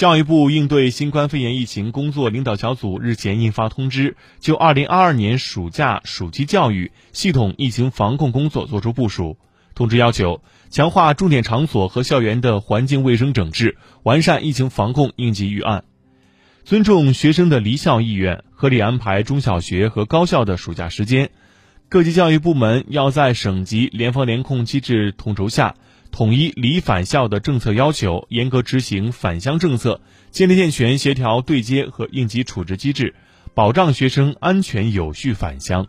教育部应对新冠肺炎疫情工作领导小组日前印发通知，就2022年暑假暑期教育系统疫情防控工作作出部署。通知要求，强化重点场所和校园的环境卫生整治，完善疫情防控应急预案，尊重学生的离校意愿，合理安排中小学和高校的暑假时间。各级教育部门要在省级联防联控机制统筹下。统一离返校的政策要求，严格执行返乡政策，建立健全协调对接和应急处置机制，保障学生安全有序返乡。